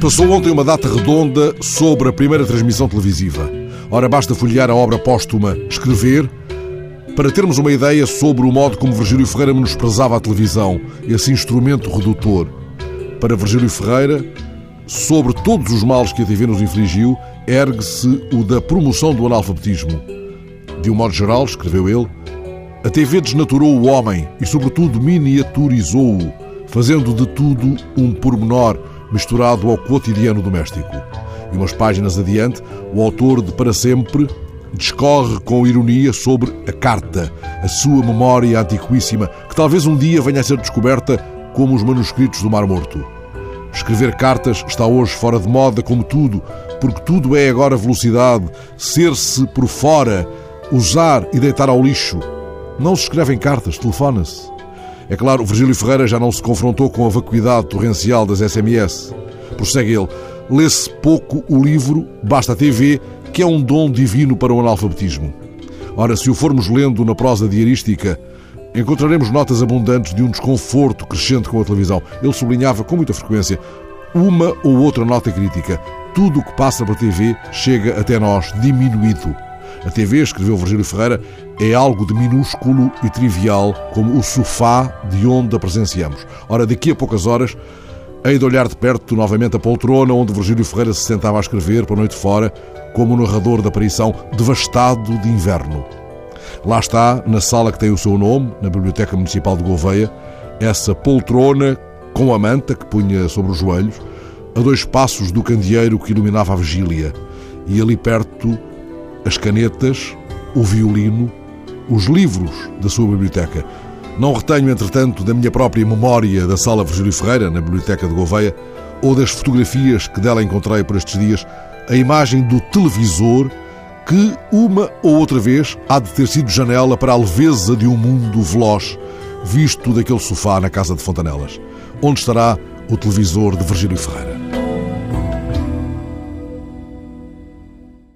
Passou ontem uma data redonda sobre a primeira transmissão televisiva. Ora, basta folhear a obra póstuma Escrever para termos uma ideia sobre o modo como Virgílio Ferreira menosprezava a televisão, esse instrumento redutor. Para Virgílio Ferreira, sobre todos os males que a TV nos infligiu, ergue-se o da promoção do analfabetismo. De um modo geral, escreveu ele, a TV desnaturou o homem e, sobretudo, miniaturizou-o, fazendo de tudo um pormenor misturado ao cotidiano doméstico. E umas páginas adiante, o autor de Para Sempre discorre com ironia sobre a carta, a sua memória antiquíssima, que talvez um dia venha a ser descoberta como os manuscritos do Mar Morto. Escrever cartas está hoje fora de moda, como tudo, porque tudo é agora velocidade, ser-se por fora, usar e deitar ao lixo. Não se escrevem cartas, telefona-se. É claro, o Virgílio Ferreira já não se confrontou com a vacuidade torrencial das SMS. Prossegue ele, lê-se pouco o livro, basta a TV, que é um dom divino para o analfabetismo. Ora, se o formos lendo na prosa diarística, encontraremos notas abundantes de um desconforto crescente com a televisão. Ele sublinhava com muita frequência uma ou outra nota crítica. Tudo o que passa pela TV chega até nós diminuído. A TV, escreveu Virgílio Ferreira, é algo de minúsculo e trivial, como o sofá de onde a presenciamos. Ora, daqui a poucas horas, hei de olhar de perto novamente a poltrona onde Virgílio Ferreira se sentava a escrever para a noite fora, como narrador da aparição devastado de inverno. Lá está, na sala que tem o seu nome, na Biblioteca Municipal de Gouveia, essa poltrona com a manta que punha sobre os joelhos, a dois passos do candeeiro que iluminava a vigília, e ali perto as canetas, o violino, os livros da sua biblioteca. Não retenho, entretanto, da minha própria memória da Sala Virgílio Ferreira, na Biblioteca de Gouveia, ou das fotografias que dela encontrei por estes dias, a imagem do televisor que, uma ou outra vez, há de ter sido janela para a leveza de um mundo veloz, visto daquele sofá na casa de Fontanelas. Onde estará o televisor de Virgílio Ferreira?